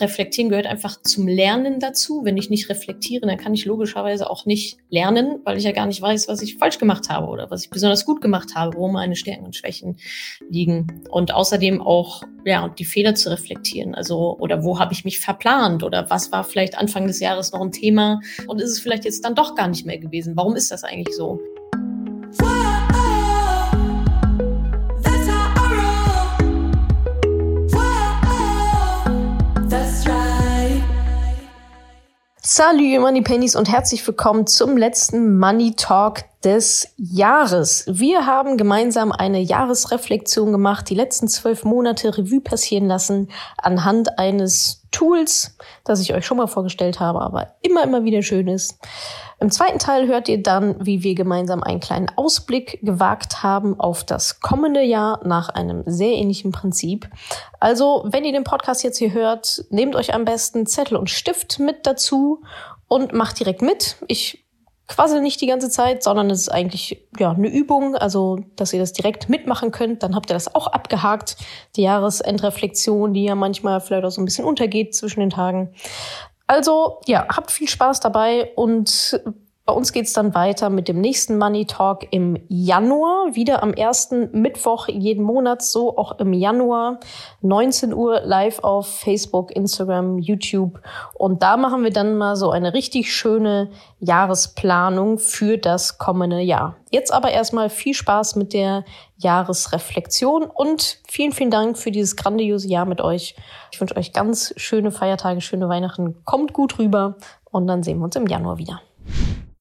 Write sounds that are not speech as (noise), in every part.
Reflektieren gehört einfach zum Lernen dazu. Wenn ich nicht reflektiere, dann kann ich logischerweise auch nicht lernen, weil ich ja gar nicht weiß, was ich falsch gemacht habe oder was ich besonders gut gemacht habe, wo meine Stärken und Schwächen liegen. Und außerdem auch ja, die Fehler zu reflektieren. Also, oder wo habe ich mich verplant oder was war vielleicht Anfang des Jahres noch ein Thema und ist es vielleicht jetzt dann doch gar nicht mehr gewesen? Warum ist das eigentlich so? Salut, Money Pennies und herzlich willkommen zum letzten Money Talk des Jahres. Wir haben gemeinsam eine Jahresreflexion gemacht, die letzten zwölf Monate Revue passieren lassen anhand eines Tools, das ich euch schon mal vorgestellt habe, aber immer, immer wieder schön ist. Im zweiten Teil hört ihr dann, wie wir gemeinsam einen kleinen Ausblick gewagt haben auf das kommende Jahr nach einem sehr ähnlichen Prinzip. Also, wenn ihr den Podcast jetzt hier hört, nehmt euch am besten Zettel und Stift mit dazu und macht direkt mit. Ich quasi nicht die ganze Zeit, sondern es ist eigentlich ja eine Übung, also dass ihr das direkt mitmachen könnt. Dann habt ihr das auch abgehakt, die Jahresendreflexion, die ja manchmal vielleicht auch so ein bisschen untergeht zwischen den Tagen. Also ja, habt viel Spaß dabei und bei uns geht's dann weiter mit dem nächsten Money Talk im Januar, wieder am ersten Mittwoch jeden Monat, so auch im Januar, 19 Uhr live auf Facebook, Instagram, YouTube. Und da machen wir dann mal so eine richtig schöne Jahresplanung für das kommende Jahr. Jetzt aber erstmal viel Spaß mit der Jahresreflexion und vielen, vielen Dank für dieses grandiose Jahr mit euch. Ich wünsche euch ganz schöne Feiertage, schöne Weihnachten. Kommt gut rüber und dann sehen wir uns im Januar wieder.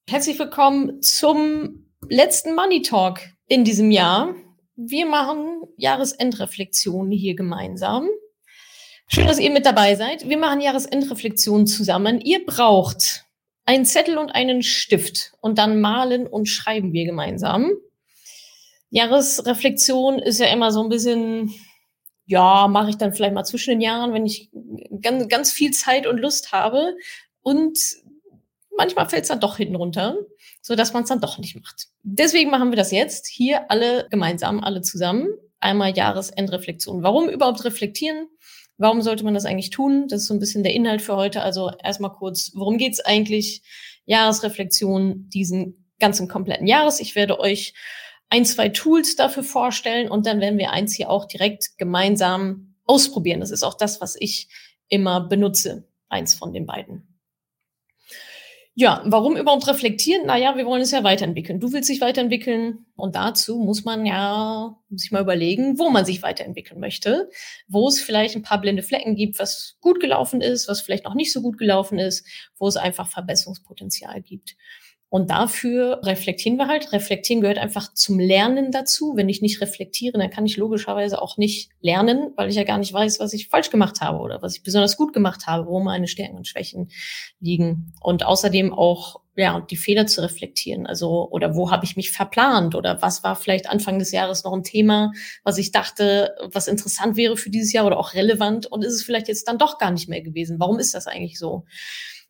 Herzlich willkommen zum letzten Money Talk in diesem Jahr. Wir machen Jahresendreflexionen hier gemeinsam. Schön, dass ihr mit dabei seid. Wir machen Jahresendreflexionen zusammen. Ihr braucht einen Zettel und einen Stift und dann malen und schreiben wir gemeinsam. Jahresreflexion ist ja immer so ein bisschen, ja, mache ich dann vielleicht mal zwischen den Jahren, wenn ich ganz, ganz viel Zeit und Lust habe. Und manchmal fällt es dann doch hinten runter, so dass man es dann doch nicht macht. Deswegen machen wir das jetzt hier alle gemeinsam, alle zusammen. Einmal Jahresendreflexion. Warum überhaupt reflektieren? Warum sollte man das eigentlich tun? Das ist so ein bisschen der Inhalt für heute. Also erstmal kurz, worum geht's eigentlich? Jahresreflexion diesen ganzen kompletten Jahres. Ich werde euch ein, zwei Tools dafür vorstellen und dann werden wir eins hier auch direkt gemeinsam ausprobieren. Das ist auch das, was ich immer benutze. Eins von den beiden. Ja, warum überhaupt reflektieren? Naja, wir wollen es ja weiterentwickeln. Du willst dich weiterentwickeln und dazu muss man ja sich mal überlegen, wo man sich weiterentwickeln möchte, wo es vielleicht ein paar blinde Flecken gibt, was gut gelaufen ist, was vielleicht noch nicht so gut gelaufen ist, wo es einfach Verbesserungspotenzial gibt. Und dafür reflektieren wir halt. Reflektieren gehört einfach zum Lernen dazu. Wenn ich nicht reflektiere, dann kann ich logischerweise auch nicht lernen, weil ich ja gar nicht weiß, was ich falsch gemacht habe oder was ich besonders gut gemacht habe, wo meine Stärken und Schwächen liegen. Und außerdem auch ja, die Fehler zu reflektieren. Also, oder wo habe ich mich verplant? Oder was war vielleicht Anfang des Jahres noch ein Thema, was ich dachte, was interessant wäre für dieses Jahr oder auch relevant und ist es vielleicht jetzt dann doch gar nicht mehr gewesen? Warum ist das eigentlich so?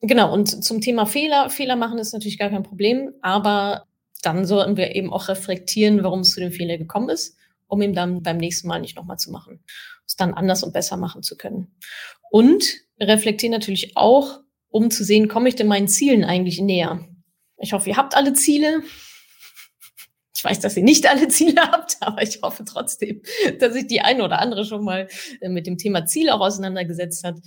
Genau, und zum Thema Fehler. Fehler machen ist natürlich gar kein Problem, aber dann sollten wir eben auch reflektieren, warum es zu dem Fehler gekommen ist, um ihn dann beim nächsten Mal nicht nochmal zu machen. Es dann anders und besser machen zu können. Und reflektieren natürlich auch, um zu sehen, komme ich denn meinen Zielen eigentlich näher? Ich hoffe, ihr habt alle Ziele. Ich weiß, dass ihr nicht alle Ziele (laughs) habt, aber ich hoffe trotzdem, dass sich die eine oder andere schon mal äh, mit dem Thema Ziel auch auseinandergesetzt hat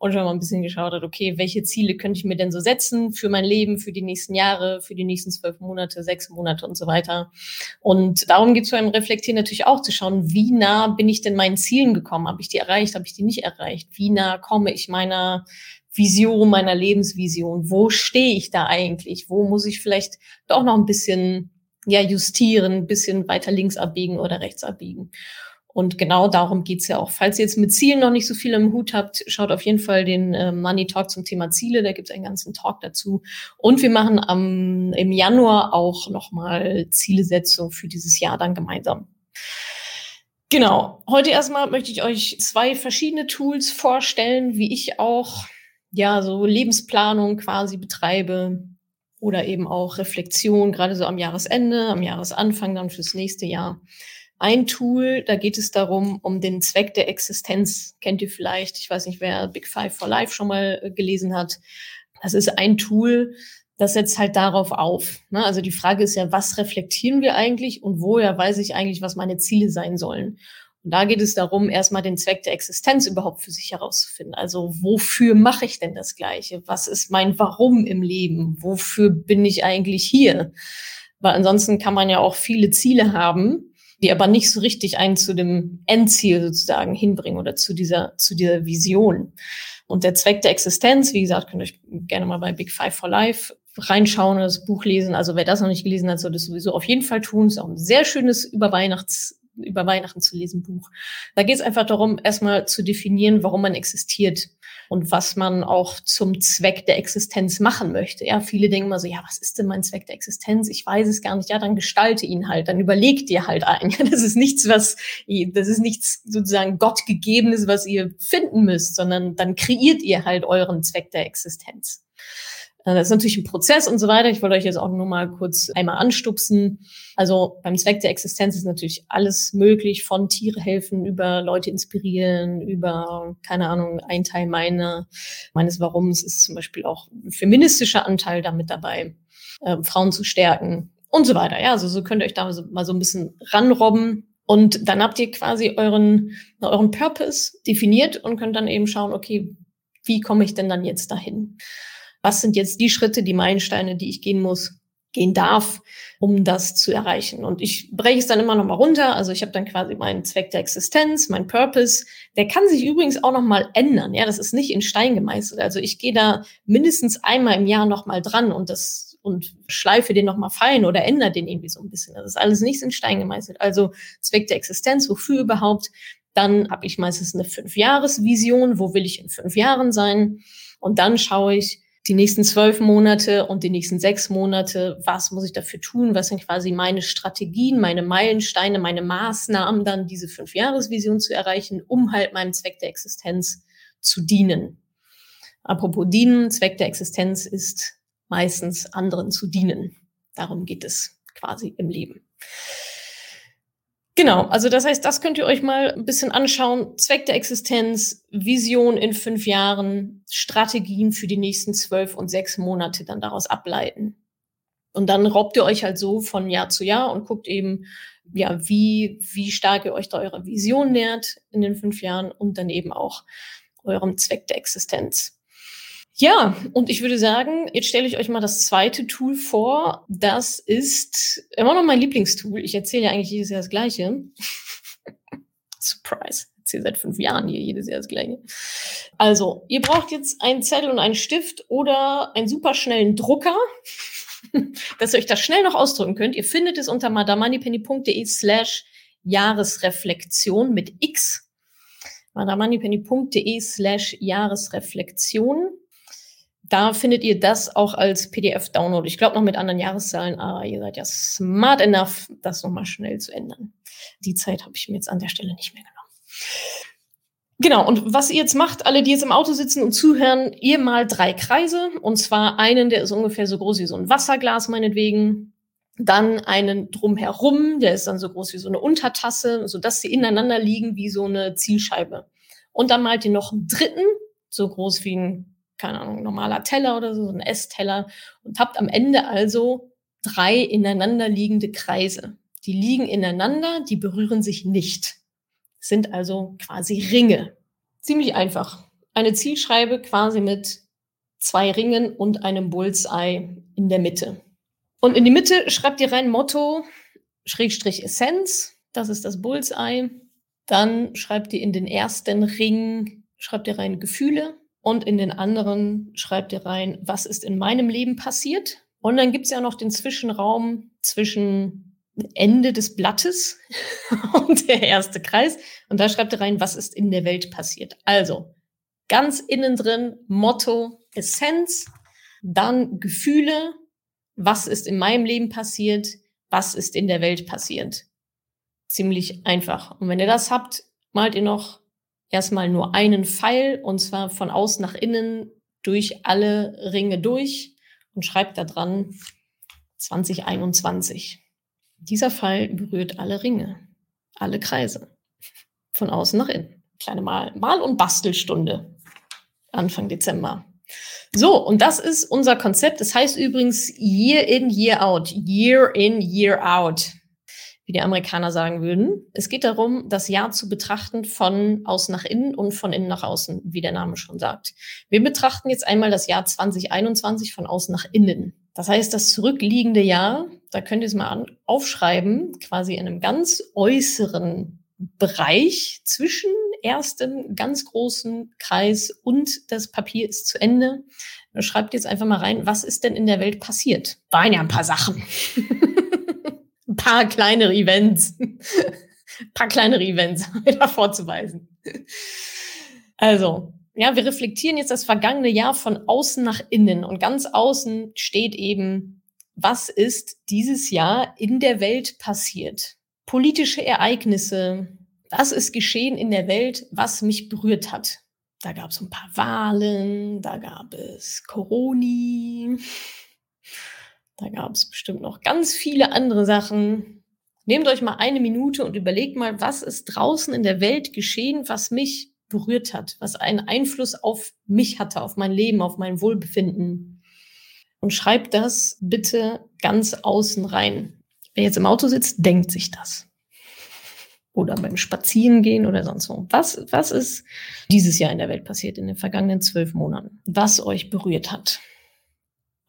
und schon mal ein bisschen geschaut hat, okay, welche Ziele könnte ich mir denn so setzen für mein Leben, für die nächsten Jahre, für die nächsten zwölf Monate, sechs Monate und so weiter. Und darum geht es beim Reflektieren natürlich auch zu schauen, wie nah bin ich denn meinen Zielen gekommen? Habe ich die erreicht? Habe ich die nicht erreicht? Wie nah komme ich meiner Vision, meiner Lebensvision? Wo stehe ich da eigentlich? Wo muss ich vielleicht doch noch ein bisschen ja, justieren, ein bisschen weiter links abbiegen oder rechts abbiegen? Und genau darum geht's ja auch. Falls ihr jetzt mit Zielen noch nicht so viel im Hut habt, schaut auf jeden Fall den äh, Money Talk zum Thema Ziele. Da gibt's einen ganzen Talk dazu. Und wir machen am, im Januar auch nochmal Zielesetzung für dieses Jahr dann gemeinsam. Genau. Heute erstmal möchte ich euch zwei verschiedene Tools vorstellen, wie ich auch ja so Lebensplanung quasi betreibe oder eben auch Reflexion, gerade so am Jahresende, am Jahresanfang dann fürs nächste Jahr. ein Tool, da geht es darum, um den Zweck der Existenz. Kennt ihr vielleicht? Ich weiß nicht, wer Big Five for Life schon mal äh, gelesen hat. Das ist ein Tool, das setzt halt darauf auf. Ne? Also die Frage ist ja, was reflektieren wir eigentlich und woher weiß ich eigentlich, was meine Ziele sein sollen? Und da geht es darum, erstmal den Zweck der Existenz überhaupt für sich herauszufinden. Also wofür mache ich denn das Gleiche? Was ist mein Warum im Leben? Wofür bin ich eigentlich hier? Weil ansonsten kann man ja auch viele Ziele haben, die aber nicht so richtig einen zu dem Endziel sozusagen hinbringen oder zu dieser, zu dieser Vision. Und der Zweck der Existenz, wie gesagt, könnt ihr euch gerne mal bei Big Five for Life reinschauen oder das Buch lesen. Also wer das noch nicht gelesen hat, soll das sowieso auf jeden Fall tun. Ist auch ein sehr schönes Überweihnachts über Weihnachten zu lesen Buch. Da geht es einfach darum, erstmal zu definieren, warum man existiert und was man auch zum Zweck der Existenz machen möchte. Ja, viele denken immer so, ja, was ist denn mein Zweck der Existenz? Ich weiß es gar nicht. Ja, dann gestalte ihn halt, dann überleg dir halt ein. (laughs) das ist nichts, was, das ist nichts sozusagen Gottgegebenes, was ihr finden müsst, sondern dann kreiert ihr halt euren Zweck der Existenz. Äh, das ist natürlich ein Prozess und so weiter. Ich wollte euch jetzt auch nur mal kurz einmal anstupsen. Also beim Zweck der Existenz ist natürlich alles möglich, von Tiere helfen, über Leute inspirieren, über, keine Ahnung, ein Teil meiner, meines Warums ist zum Beispiel auch ein feministischer Anteil damit dabei, äh, Frauen zu stärken und so weiter. Ja, also so könnt ihr euch da mal so ein bisschen ranrobben. Und dann habt ihr quasi euren, euren Purpose definiert und könnt dann eben schauen, okay, wie komme ich denn dann jetzt dahin? Was sind jetzt die Schritte, die Meilensteine, die ich gehen muss, gehen darf, um das zu erreichen. Und ich breche es dann immer noch mal runter. Also ich habe dann quasi meinen Zweck der Existenz, mein Purpose. Der kann sich übrigens auch noch mal ändern. Ja, das ist nicht in Stein gemeißelt. Also ich gehe da mindestens einmal im Jahr noch mal dran und das und schleife den noch mal fein oder ändere den irgendwie so ein bisschen. Das ist alles nicht in Stein gemeißelt. Also Zweck der Existenz, wofür überhaupt? Dann habe ich meistens eine Fünf-Jahres-Vision. Wo will ich in fünf Jahren sein? Und dann schaue ich, die nächsten zwölf Monate und die nächsten sechs Monate, was muss ich dafür tun, was sind quasi meine Strategien, meine Meilensteine, meine Maßnahmen, dann diese Fünfjahresvision zu erreichen, um halt meinem Zweck der Existenz zu dienen. Apropos dienen, Zweck der Existenz ist meistens anderen zu dienen. Darum geht es quasi im Leben. Genau, also das heißt, das könnt ihr euch mal ein bisschen anschauen. Zweck der Existenz, Vision in fünf Jahren, Strategien für die nächsten zwölf und sechs Monate dann daraus ableiten. Und dann robbt ihr euch halt so von Jahr zu Jahr und guckt eben, ja, wie, wie stark ihr euch da eurer Vision nähert in den fünf Jahren und dann eben auch eurem Zweck der Existenz. Ja, und ich würde sagen, jetzt stelle ich euch mal das zweite Tool vor. Das ist immer noch mein Lieblingstool. Ich erzähle ja eigentlich jedes Jahr das Gleiche. (laughs) Surprise. Ich erzähle seit fünf Jahren hier jedes Jahr das Gleiche. Also, ihr braucht jetzt einen Zettel und einen Stift oder einen superschnellen Drucker, (laughs) dass ihr euch das schnell noch ausdrücken könnt. Ihr findet es unter madamoneypenny.de slash Jahresreflexion mit X madamoneypenny.de slash Jahresreflexion da findet ihr das auch als PDF-Download. Ich glaube noch mit anderen Jahreszahlen, aber ihr seid ja smart enough, das nochmal schnell zu ändern. Die Zeit habe ich mir jetzt an der Stelle nicht mehr genommen. Genau, und was ihr jetzt macht, alle, die jetzt im Auto sitzen und zuhören, ihr mal drei Kreise. Und zwar einen, der ist ungefähr so groß wie so ein Wasserglas, meinetwegen. Dann einen drumherum, der ist dann so groß wie so eine Untertasse, sodass sie ineinander liegen wie so eine Zielscheibe. Und dann malt ihr noch einen dritten, so groß wie ein keine Ahnung, normaler Teller oder so, ein Essteller und habt am Ende also drei ineinander liegende Kreise. Die liegen ineinander, die berühren sich nicht. Sind also quasi Ringe. Ziemlich einfach. Eine Zielscheibe quasi mit zwei Ringen und einem Bullseye in der Mitte. Und in die Mitte schreibt ihr rein Motto, Schrägstrich Essenz, das ist das Bullseye. Dann schreibt ihr in den ersten Ring, schreibt ihr rein Gefühle, und in den anderen schreibt ihr rein, was ist in meinem Leben passiert. Und dann gibt's ja noch den Zwischenraum zwischen Ende des Blattes (laughs) und der erste Kreis. Und da schreibt ihr rein, was ist in der Welt passiert. Also ganz innen drin Motto, Essenz, dann Gefühle, was ist in meinem Leben passiert, was ist in der Welt passiert. Ziemlich einfach. Und wenn ihr das habt, malt ihr noch erstmal nur einen Pfeil und zwar von außen nach innen durch alle Ringe durch und schreibt da dran 2021. Dieser Pfeil berührt alle Ringe. Alle Kreise. Von außen nach innen. Kleine Mal-, Mal und Bastelstunde. Anfang Dezember. So, und das ist unser Konzept. Das heißt übrigens Year in, Year out. Year in, Year out wie die Amerikaner sagen würden. Es geht darum, das Jahr zu betrachten von außen nach innen und von innen nach außen, wie der Name schon sagt. Wir betrachten jetzt einmal das Jahr 2021 von außen nach innen. Das heißt, das zurückliegende Jahr, da könnt ihr es mal aufschreiben, quasi in einem ganz äußeren Bereich zwischen erstem ganz großen Kreis und das Papier ist zu Ende. Schreibt jetzt einfach mal rein, was ist denn in der Welt passiert? Waren ja ein paar Sachen. (laughs) paar kleinere Events, (laughs) paar kleinere Events (laughs) da vorzuweisen. Also, ja, wir reflektieren jetzt das vergangene Jahr von außen nach innen und ganz außen steht eben, was ist dieses Jahr in der Welt passiert? Politische Ereignisse, was ist geschehen in der Welt, was mich berührt hat? Da gab es ein paar Wahlen, da gab es Coroni, da gab es bestimmt noch ganz viele andere Sachen. Nehmt euch mal eine Minute und überlegt mal, was ist draußen in der Welt geschehen, was mich berührt hat, was einen Einfluss auf mich hatte, auf mein Leben, auf mein Wohlbefinden. Und schreibt das bitte ganz außen rein. Wer jetzt im Auto sitzt, denkt sich das. Oder beim Spazierengehen oder sonst wo. Was, was ist dieses Jahr in der Welt passiert, in den vergangenen zwölf Monaten? Was euch berührt hat?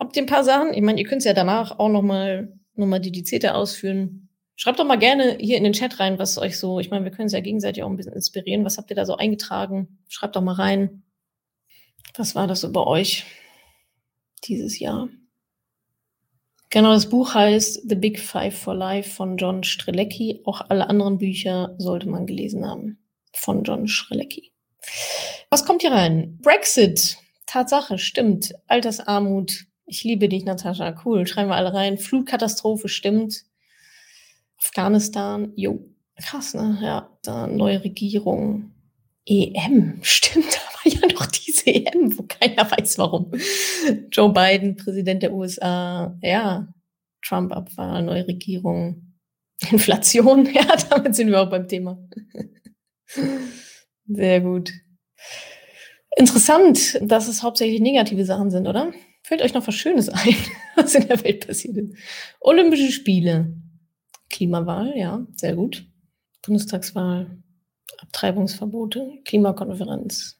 Habt ihr ein paar Sachen? Ich meine, ihr könnt es ja danach auch nochmal noch mal dedizierter ausführen. Schreibt doch mal gerne hier in den Chat rein, was euch so, ich meine, wir können es ja gegenseitig auch ein bisschen inspirieren. Was habt ihr da so eingetragen? Schreibt doch mal rein. Was war das bei euch dieses Jahr? Genau, das Buch heißt The Big Five for Life von John Strelecki. Auch alle anderen Bücher sollte man gelesen haben von John Strelecki. Was kommt hier rein? Brexit. Tatsache, stimmt. Altersarmut, ich liebe dich, Natascha. Cool. Schreiben wir alle rein. Flutkatastrophe stimmt. Afghanistan. Jo. Krass, ne? Ja. Da neue Regierung. EM. (laughs) Stimmt. Da war ja noch diese EM, wo keiner weiß warum. Joe Biden, Präsident der USA. Ja. Trump-Abwahl, neue Regierung. Inflation. (laughs) Ja, damit sind wir auch beim Thema. Sehr gut. Interessant, dass es hauptsächlich negative Sachen sind, oder? Fällt euch noch was Schönes ein, (laughs) was in der Welt passiert ist? Olympische Spiele, Klimawahl, ja, sehr gut. Bundestagswahl, Abtreibungsverbote, Klimakonferenz.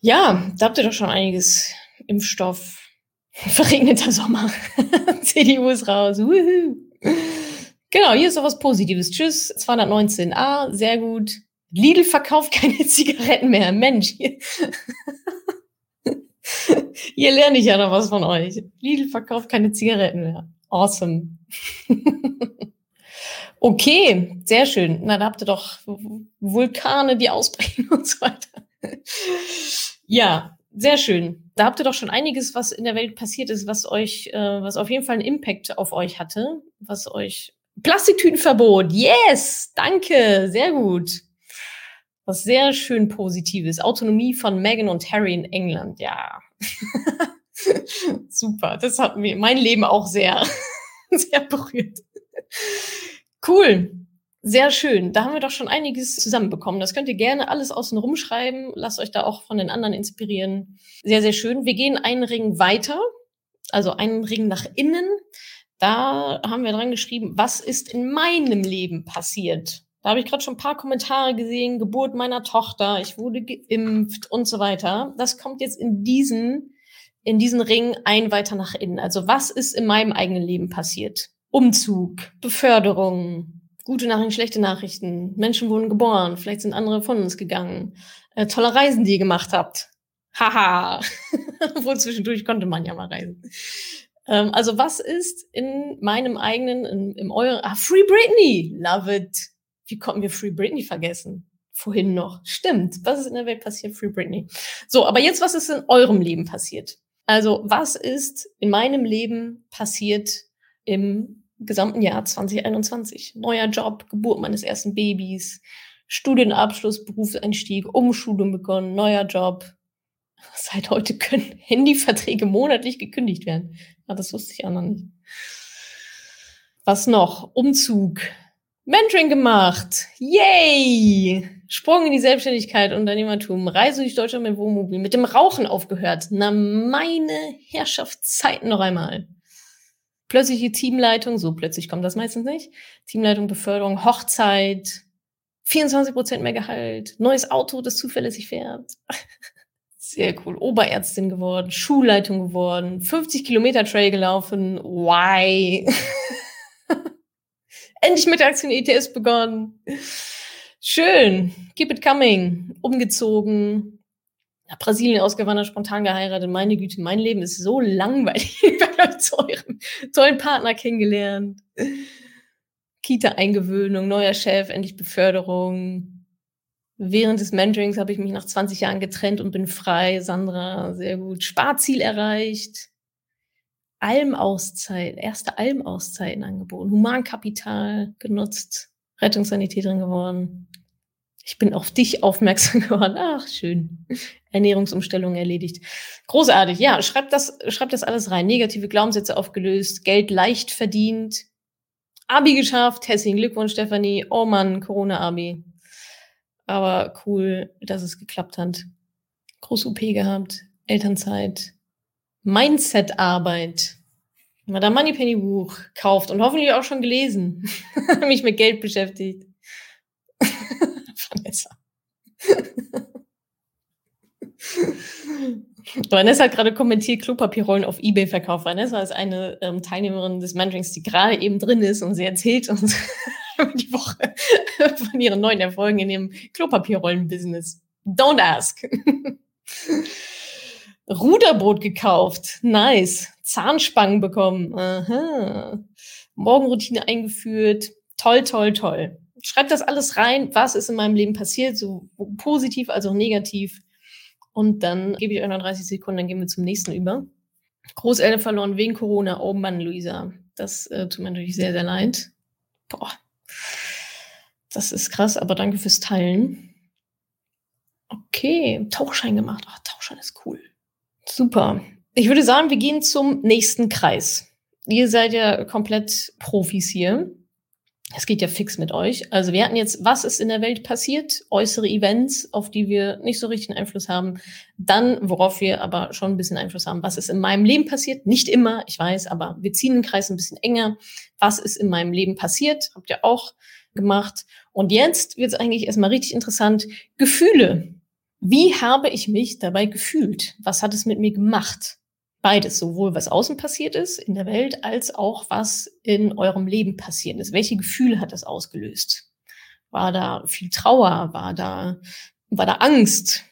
Ja, da habt ihr doch schon einiges. Impfstoff, (laughs) verregneter Sommer, (laughs) CDU ist raus. Woohoo. Genau, hier ist noch was Positives. Tschüss, 219a, sehr gut. Lidl verkauft keine Zigaretten mehr. Mensch. (laughs) Hier lerne ich ja noch was von euch. Lidl verkauft keine Zigaretten mehr. Awesome. (laughs) okay, sehr schön. Na, da habt ihr doch Vulkane, die ausbrechen (laughs) und so weiter. ja, sehr schön. Da habt ihr doch schon einiges, was in der Welt passiert ist, was euch, äh, was auf jeden Fall einen Impact auf euch hatte, was euch Plastiktütenverbot. Yes, danke, sehr gut. Was sehr schön Positives. Autonomie von Meghan und Harry in England. Ja, (laughs) Super, das hat mir mein Leben auch sehr, (laughs) sehr berührt. Cool. Sehr schön. Da haben wir doch schon einiges zusammenbekommen. Das könnt ihr gerne alles außen rumschreiben. Lasst euch da auch von den anderen inspirieren. Sehr, sehr schön. Wir gehen einen Ring weiter, also einen Ring nach innen. Da haben wir dran geschrieben, was ist in meinem Leben passiert? Da habe ich gerade schon ein paar Kommentare gesehen, Geburt meiner Tochter, ich wurde geimpft und so weiter. Das kommt jetzt in diesen, in diesen Ring ein weiter nach innen. Also was ist in meinem eigenen Leben passiert? Umzug, Beförderung, gute Nachrichten, schlechte Nachrichten. Menschen wurden geboren, vielleicht sind andere von uns gegangen. Äh, tolle Reisen, die ihr gemacht habt. Haha. (laughs) Obwohl zwischendurch konnte man ja mal reisen. Ähm, also was ist in meinem eigenen, in, im euren, ah, Free Britney, love it. Wie konnten wir Free Britney vergessen? Vorhin noch. Stimmt. Was ist in der Welt passiert? Free Britney. So, aber jetzt, was ist in eurem Leben passiert? Also, was ist in meinem Leben passiert im gesamten Jahr 2021? Neuer Job, Geburt meines ersten Babys, Studienabschluss, Berufseinstieg, Umschulung begonnen, neuer Job. (laughs) Seit heute können Handyverträge monatlich gekündigt werden. Ja, das wusste ich auch noch nicht. Was noch? Umzug, Mentoring gemacht. Yay! Sprung in die Selbstständigkeit, Unternehmertum, Reise durch Deutschland mit Wohnmobil, mit dem Rauchen aufgehört. Na, meine Herrschaftszeiten noch einmal. Plötzliche Teamleitung, so plötzlich kommt das meistens nicht. Teamleitung, Beförderung, Hochzeit, 24 Prozent mehr Gehalt, neues Auto, das zuverlässig fährt. (laughs) Sehr cool. Oberärztin geworden, Schulleitung geworden, 50 Kilometer Trail gelaufen. Why? (laughs) Endlich mit der ETS begonnen. Schön. Keep it coming. Umgezogen. Nach Brasilien ausgewandert, spontan geheiratet. Meine Güte, mein Leben ist so langweilig. (laughs) Ich habe zu eurem tollen Partner kennengelernt. Kita-Eingewöhnung, neuer Chef, endlich Beförderung. Während des Mentorings habe ich mich nach 20 Jahren getrennt und bin frei. Sandra, sehr gut. Sparziel erreicht. Almauszeit, erste Almauszeiten angeboten, Humankapital genutzt, Rettungssanitäterin geworden. Ich bin auf dich aufmerksam (laughs) geworden. Ach, schön. Ernährungsumstellung erledigt. Großartig. Ja, schreib das, schreib das alles rein. Negative Glaubenssätze aufgelöst, Geld leicht verdient, Abi geschafft. Herzlichen Glückwunsch, Stefanie. Oh Mann, Corona-Abi. Aber cool, dass es geklappt hat. Groß OP gehabt, Elternzeit, Mindset-Arbeit. Madame Moneypenny Buch kauft und hoffentlich auch schon gelesen. (laughs) Mich mit Geld beschäftigt. (laughs) Vanessa. Vanessa hat gerade kommentiert, Klopapierrollen auf Ebay verkauft. Vanessa ist eine ähm, Teilnehmerin des Mentorings, die gerade eben drin ist und sie erzählt (laughs) uns die Woche von ihren neuen Erfolgen in ihrem Klopapierrollen-Business. Don't ask. Ruderboot gekauft. Nice. Zahnspangen bekommen. Aha. Morgenroutine eingeführt. Toll, toll, toll. Schreibt das alles rein, was ist in meinem Leben passiert, so positiv als auch negativ. Und dann gebe ich euch noch 30 Sekunden, dann gehen wir zum nächsten über. Großeltern verloren wegen Corona. Oh Mann, Luisa. Das äh, tut mir natürlich sehr, sehr leid. Boah. Das ist krass, aber danke fürs Teilen. Okay, Tauchschein gemacht. Ach, Tauchschein ist cool. Super. Ich würde sagen, wir gehen zum nächsten Kreis. Ihr seid ja komplett Profis hier. Es geht ja fix mit euch. Also wir hatten jetzt, was ist in der Welt passiert? Äußere Events, auf die wir nicht so richtig Einfluss haben. Dann, worauf wir aber schon ein bisschen Einfluss haben, was ist in meinem Leben passiert? Nicht immer, ich weiß, aber wir ziehen den Kreis ein bisschen enger. Was ist in meinem Leben passiert? Habt ihr auch gemacht. Und jetzt wird es eigentlich erstmal richtig interessant. Gefühle. Wie habe ich mich dabei gefühlt? Was hat es mit mir gemacht? Beides, sowohl was außen passiert ist in der Welt, als auch was in eurem Leben passiert ist. Welche Gefühle hat das ausgelöst? War da viel Trauer? War da, war da Angst?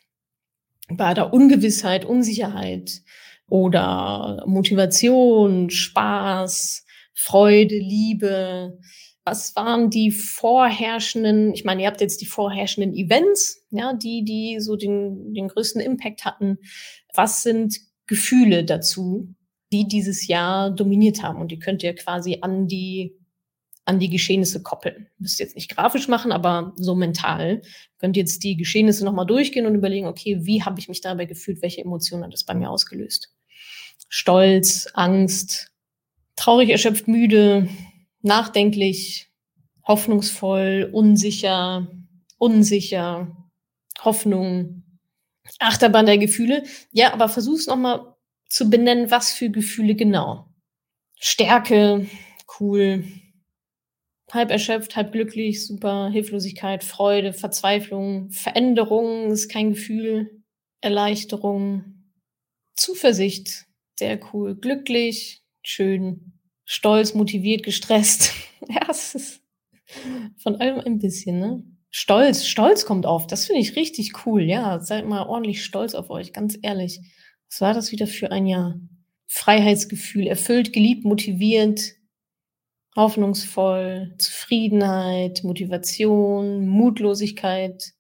War da Ungewissheit, Unsicherheit? Oder Motivation, Spaß, Freude, Liebe? Was waren die vorherrschenden, ich meine, ihr habt jetzt die vorherrschenden Events, ja, die, die so den, den größten Impact hatten. Was sind Gefühle dazu, die dieses Jahr dominiert haben? Und die könnt ihr quasi an die, an die Geschehnisse koppeln. Müsst jetzt nicht grafisch machen, aber so mental. Könnt jetzt die Geschehnisse nochmal durchgehen und überlegen, okay, wie habe ich mich dabei gefühlt? Welche Emotionen hat das bei mir ausgelöst? Stolz, Angst, traurig, erschöpft, müde, nachdenklich, hoffnungsvoll, unsicher, unsicher, Hoffnung, Achterbahn der Gefühle. Ja, aber versuch's nochmal zu benennen, was für Gefühle genau. Stärke, cool, halb erschöpft, halb glücklich, super, Hilflosigkeit, Freude, Verzweiflung, Veränderung ist kein Gefühl, Erleichterung, Zuversicht, sehr cool, glücklich, schön, stolz, motiviert, gestresst. (laughs) ja, es ist von allem ein bisschen, ne? Stolz, Stolz kommt auf. Das finde ich richtig cool. Ja, seid mal ordentlich stolz auf euch, ganz ehrlich. Was war das wieder für ein Jahr? Freiheitsgefühl, erfüllt, geliebt, motiviert, hoffnungsvoll, Zufriedenheit, Motivation, Mutlosigkeit,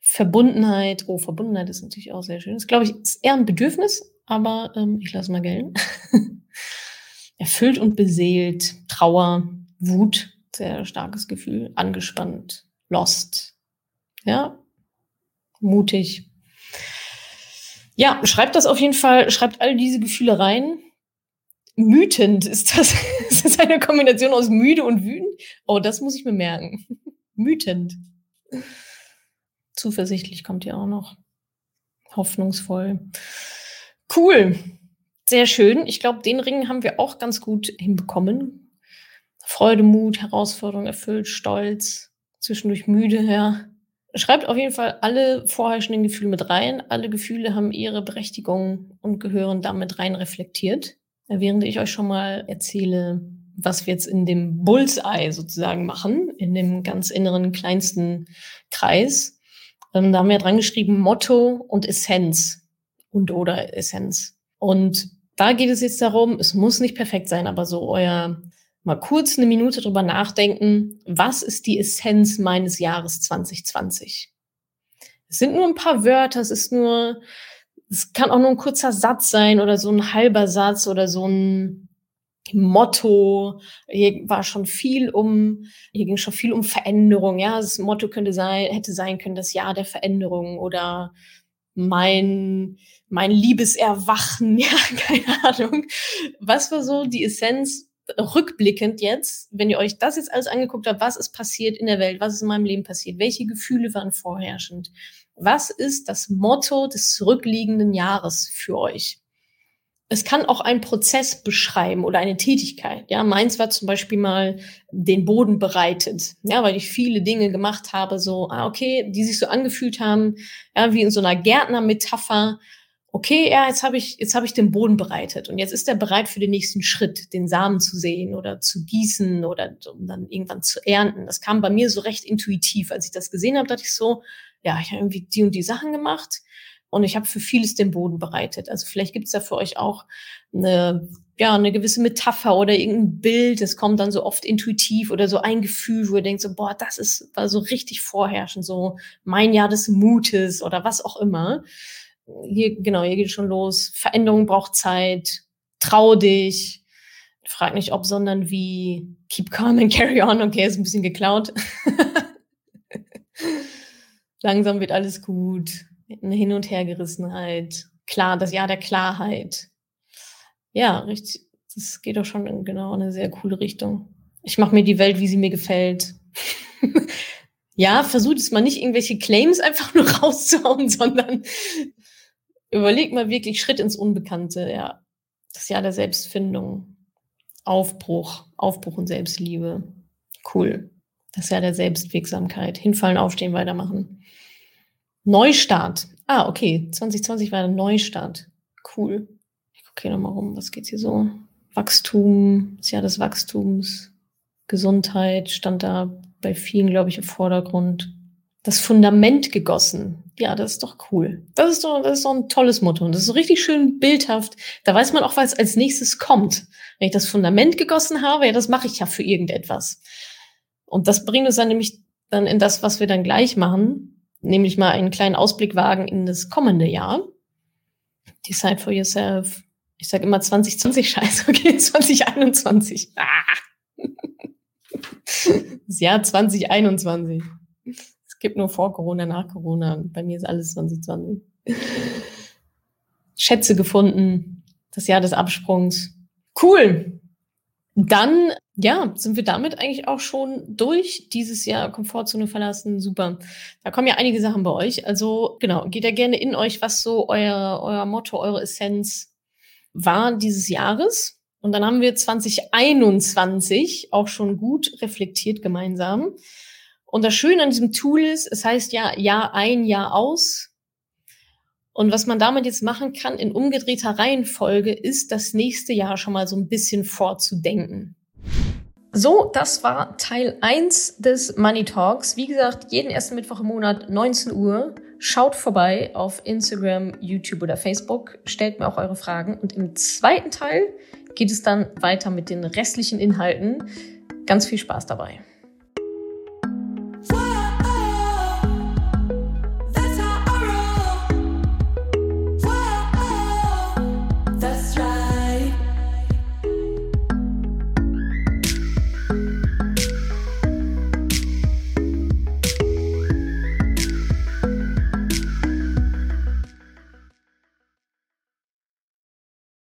Verbundenheit. Oh, Verbundenheit ist natürlich auch sehr schön. Das glaube ich ist eher ein Bedürfnis, aber ähm, ich lasse mal gelten. (laughs) erfüllt und beseelt, Trauer, Wut, sehr starkes Gefühl, angespannt, lost, ja, mutig. Ja, schreibt das auf jeden Fall, schreibt all diese Gefühle rein. Mütend ist das. (laughs) ist das eine Kombination aus müde und wütend? Oh, das muss ich mir merken. (laughs) Mütend. Zuversichtlich kommt ihr auch noch. Hoffnungsvoll. Cool. Sehr schön. Ich glaube, den Ring haben wir auch ganz gut hinbekommen. Freude, Mut, Herausforderung erfüllt, Stolz, zwischendurch müde, ja. Schreibt auf jeden Fall alle vorherrschenden Gefühle mit rein. Alle Gefühle haben ihre Berechtigung und gehören damit rein reflektiert. Während ich euch schon mal erzähle, was wir jetzt in dem Bullseye sozusagen machen, in dem ganz inneren, kleinsten Kreis. Ähm, da haben wir dran geschrieben Motto und Essenz und oder Essenz. Und da geht es jetzt darum, es muss nicht perfekt sein, aber so euer mal kurz eine Minute drüber nachdenken, was ist die Essenz meines Jahres 2020? Es sind nur ein paar Wörter, es ist nur, es kann auch nur ein kurzer Satz sein oder so ein halber Satz oder so ein Motto. Hier war schon viel um, hier ging schon viel um Veränderung. Ja, das Motto könnte sein, hätte sein können, das Jahr der Veränderung oder mein, mein Liebeserwachen. (laughs) Ja, keine Ahnung. Was war so die Essenz rückblickend jetzt, wenn ihr euch das jetzt alles angeguckt habt, was ist passiert in der Welt, was ist in meinem Leben passiert, welche Gefühle waren vorherrschend, was ist das Motto des zurückliegenden Jahres für euch? Es kann auch ein Prozess beschreiben oder eine Tätigkeit. Ja, meins war zum Beispiel mal den Boden bereitet. Ja, weil ich viele Dinge gemacht habe, so, ah, okay, die sich so angefühlt haben, ja, wie in so einer Gärtnermetapher okay, ja, jetzt habe ich, jetzt habe ich den Boden bereitet und jetzt ist er bereit für den nächsten Schritt, den Samen zu sehen oder zu gießen oder um dann irgendwann zu ernten. Das kam bei mir so recht intuitiv. Als ich das gesehen habe, dachte ich so, ja, ich habe irgendwie die und die Sachen gemacht und ich habe für vieles den Boden bereitet. Also vielleicht gibt es da für euch auch eine, ja, eine gewisse Metapher oder irgendein Bild, das kommt dann so oft intuitiv oder so ein Gefühl, wo ihr denkt so, boah, das ist war so richtig vorherrschend, so mein Jahr des Mutes oder was auch immer hier, genau, hier geht schon los. Veränderung braucht Zeit. Trau dich. Frag nicht ob, sondern wie. Keep calm and carry on. Okay, ist ein bisschen geklaut. (laughs) Langsam wird alles gut. Eine Hin- und Hergerissenheit. Klar, das Jahr der Klarheit. Ja, richtig. Das geht doch schon in genau eine sehr coole Richtung. Ich mache mir die Welt, wie sie mir gefällt. (laughs) ja, versucht es mal nicht irgendwelche Claims einfach nur (laughs) rauszuhauen, sondern überleg mal wirklich Schritt ins Unbekannte, ja. Das Jahr der Selbstfindung. Aufbruch, Aufbruch und Selbstliebe. Cool. Das Jahr der Selbstwirksamkeit. Hinfallen, aufstehen, weitermachen. Neustart. Ah, okay. 2020 war der Neustart. Cool. Ich gucke hier nochmal rum. Was geht's hier so? Wachstum, das Jahr des Wachstums. Gesundheit stand da bei vielen, glaube ich, im Vordergrund. Das Fundament gegossen ja, das ist doch cool. Das ist doch, das ist doch ein tolles Motto. Und das ist so richtig schön bildhaft. Da weiß man auch, was als nächstes kommt. Wenn ich das Fundament gegossen habe, ja, das mache ich ja für irgendetwas. Und das bringt uns dann nämlich dann in das, was wir dann gleich machen, nämlich mal einen kleinen Ausblick wagen in das kommende Jahr. Decide for yourself. Ich sage immer 2020 Scheiße, (laughs) okay, 2021. Ah. (laughs) Das Jahr 2021 gibt nur vor Corona, nach Corona. Bei mir ist alles 2020. Schätze gefunden. Das Jahr des Absprungs. Cool. Dann, ja, sind wir damit eigentlich auch schon durch dieses Jahr Komfortzone verlassen. Super. Da kommen ja einige Sachen bei euch. Also, genau, geht ja gerne in euch, was so euer, euer Motto, eure Essenz war dieses Jahres. Und dann haben wir 2021 auch schon gut reflektiert gemeinsam. Und das Schöne an diesem Tool ist, es heißt ja Jahr ein, Jahr aus. Und was man damit jetzt machen kann in umgedrehter Reihenfolge, ist das nächste Jahr schon mal so ein bisschen vorzudenken. So, das war Teil 1 des Money Talks. Wie gesagt, jeden ersten Mittwoch im Monat 19 Uhr. Schaut vorbei auf Instagram, YouTube oder Facebook. Stellt mir auch eure Fragen. Und im zweiten Teil geht es dann weiter mit den restlichen Inhalten. Ganz viel Spaß dabei.